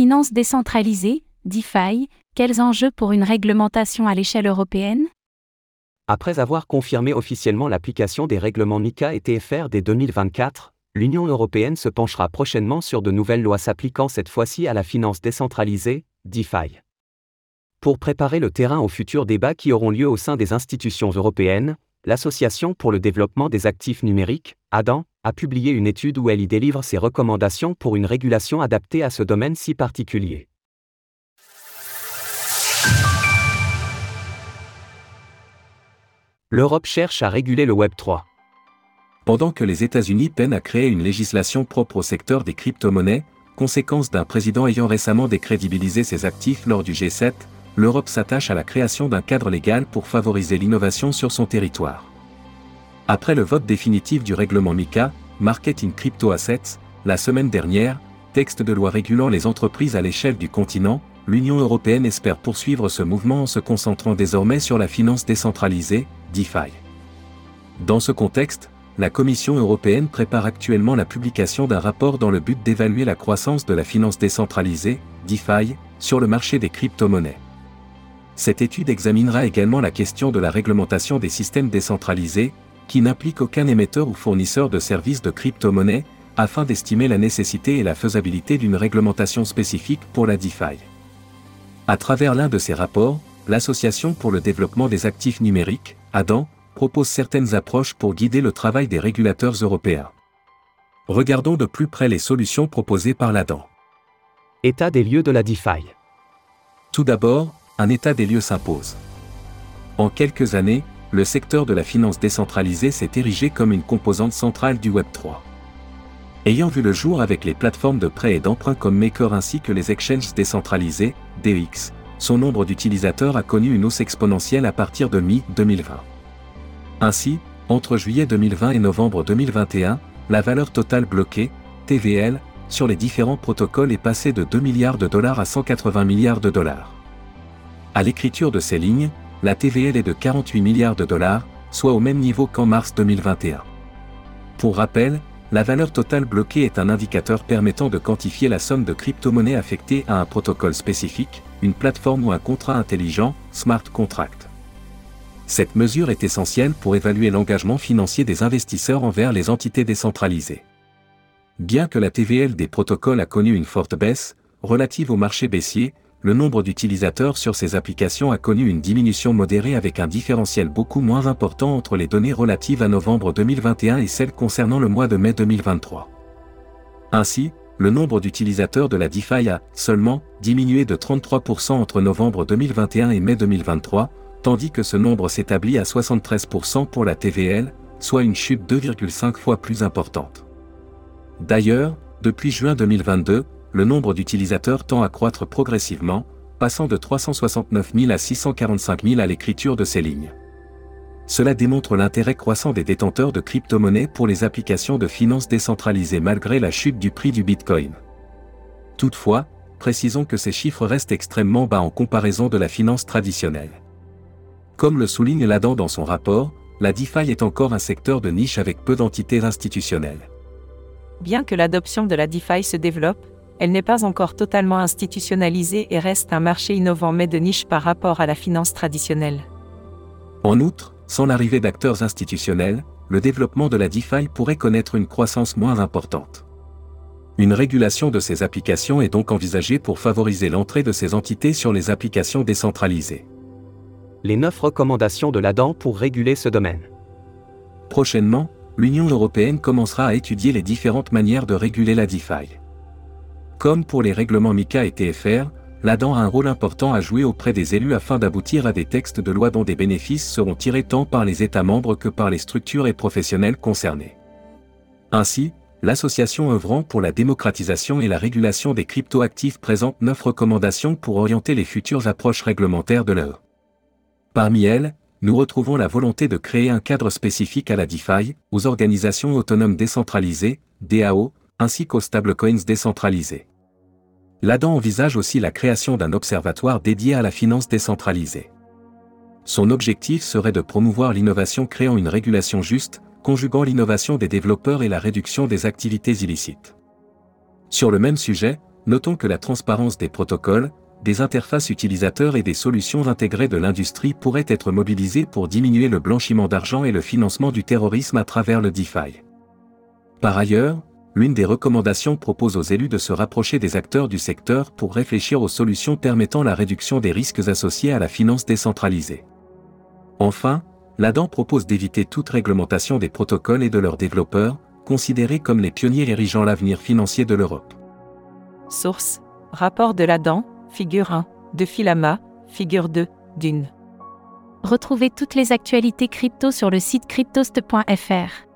Finance décentralisée, DeFi, quels enjeux pour une réglementation à l'échelle européenne? Après avoir confirmé officiellement l'application des règlements MICA et TFR dès 2024, l'Union européenne se penchera prochainement sur de nouvelles lois s'appliquant cette fois-ci à la finance décentralisée, DeFi. Pour préparer le terrain aux futurs débats qui auront lieu au sein des institutions européennes, l'Association pour le développement des actifs numériques, ADAN, a publié une étude où elle y délivre ses recommandations pour une régulation adaptée à ce domaine si particulier. L'Europe cherche à réguler le Web 3. Pendant que les États-Unis peinent à créer une législation propre au secteur des crypto-monnaies, conséquence d'un président ayant récemment décrédibilisé ses actifs lors du G7, l'Europe s'attache à la création d'un cadre légal pour favoriser l'innovation sur son territoire. Après le vote définitif du règlement MICA, Marketing Crypto Assets, la semaine dernière, texte de loi régulant les entreprises à l'échelle du continent, l'Union européenne espère poursuivre ce mouvement en se concentrant désormais sur la finance décentralisée, DeFi. Dans ce contexte, la Commission européenne prépare actuellement la publication d'un rapport dans le but d'évaluer la croissance de la finance décentralisée, DeFi, sur le marché des crypto-monnaies. Cette étude examinera également la question de la réglementation des systèmes décentralisés, qui n'implique aucun émetteur ou fournisseur de services de crypto-monnaie, afin d'estimer la nécessité et la faisabilité d'une réglementation spécifique pour la DeFi. À travers l'un de ces rapports, l'Association pour le développement des actifs numériques, ADAN, propose certaines approches pour guider le travail des régulateurs européens. Regardons de plus près les solutions proposées par l'ADAN. État des lieux de la DeFi. Tout d'abord, un état des lieux s'impose. En quelques années, le secteur de la finance décentralisée s'est érigé comme une composante centrale du Web3. Ayant vu le jour avec les plateformes de prêt et d'emprunt comme Maker ainsi que les exchanges décentralisés, DEX, son nombre d'utilisateurs a connu une hausse exponentielle à partir de mi-2020. Ainsi, entre juillet 2020 et novembre 2021, la valeur totale bloquée, TVL, sur les différents protocoles est passée de 2 milliards de dollars à 180 milliards de dollars. À l'écriture de ces lignes, la TVL est de 48 milliards de dollars, soit au même niveau qu'en mars 2021. Pour rappel, la valeur totale bloquée est un indicateur permettant de quantifier la somme de crypto-monnaies affectée à un protocole spécifique, une plateforme ou un contrat intelligent, smart contract. Cette mesure est essentielle pour évaluer l'engagement financier des investisseurs envers les entités décentralisées. Bien que la TVL des protocoles a connu une forte baisse, relative au marché baissier, le nombre d'utilisateurs sur ces applications a connu une diminution modérée avec un différentiel beaucoup moins important entre les données relatives à novembre 2021 et celles concernant le mois de mai 2023. Ainsi, le nombre d'utilisateurs de la DeFi a seulement diminué de 33% entre novembre 2021 et mai 2023, tandis que ce nombre s'établit à 73% pour la TVL, soit une chute 2,5 fois plus importante. D'ailleurs, depuis juin 2022, le nombre d'utilisateurs tend à croître progressivement, passant de 369 000 à 645 000 à l'écriture de ces lignes. Cela démontre l'intérêt croissant des détenteurs de crypto-monnaies pour les applications de finances décentralisées malgré la chute du prix du Bitcoin. Toutefois, précisons que ces chiffres restent extrêmement bas en comparaison de la finance traditionnelle. Comme le souligne l'ADAN dans son rapport, la DeFi est encore un secteur de niche avec peu d'entités institutionnelles. Bien que l'adoption de la DeFi se développe, elle n'est pas encore totalement institutionnalisée et reste un marché innovant mais de niche par rapport à la finance traditionnelle. En outre, sans l'arrivée d'acteurs institutionnels, le développement de la DeFi pourrait connaître une croissance moins importante. Une régulation de ces applications est donc envisagée pour favoriser l'entrée de ces entités sur les applications décentralisées. Les neuf recommandations de l'ADAN pour réguler ce domaine. Prochainement, l'Union européenne commencera à étudier les différentes manières de réguler la DeFi. Comme pour les règlements MICA et TFR, l'ADAN a un rôle important à jouer auprès des élus afin d'aboutir à des textes de loi dont des bénéfices seront tirés tant par les États membres que par les structures et professionnels concernés. Ainsi, l'association œuvrant pour la démocratisation et la régulation des cryptoactifs présente neuf recommandations pour orienter les futures approches réglementaires de l'EE. Parmi elles, nous retrouvons la volonté de créer un cadre spécifique à la DeFi, aux organisations autonomes décentralisées, DAO, ainsi qu'aux stablecoins décentralisés. L'ADAN envisage aussi la création d'un observatoire dédié à la finance décentralisée. Son objectif serait de promouvoir l'innovation créant une régulation juste, conjuguant l'innovation des développeurs et la réduction des activités illicites. Sur le même sujet, notons que la transparence des protocoles, des interfaces utilisateurs et des solutions intégrées de l'industrie pourraient être mobilisées pour diminuer le blanchiment d'argent et le financement du terrorisme à travers le DeFi. Par ailleurs, l'une des recommandations propose aux élus de se rapprocher des acteurs du secteur pour réfléchir aux solutions permettant la réduction des risques associés à la finance décentralisée. Enfin, l'ADAN propose d'éviter toute réglementation des protocoles et de leurs développeurs, considérés comme les pionniers érigeant l'avenir financier de l'Europe. Source Rapport de l'ADAN, figure 1, de Filama, figure 2, d'une. Retrouvez toutes les actualités crypto sur le site cryptost.fr.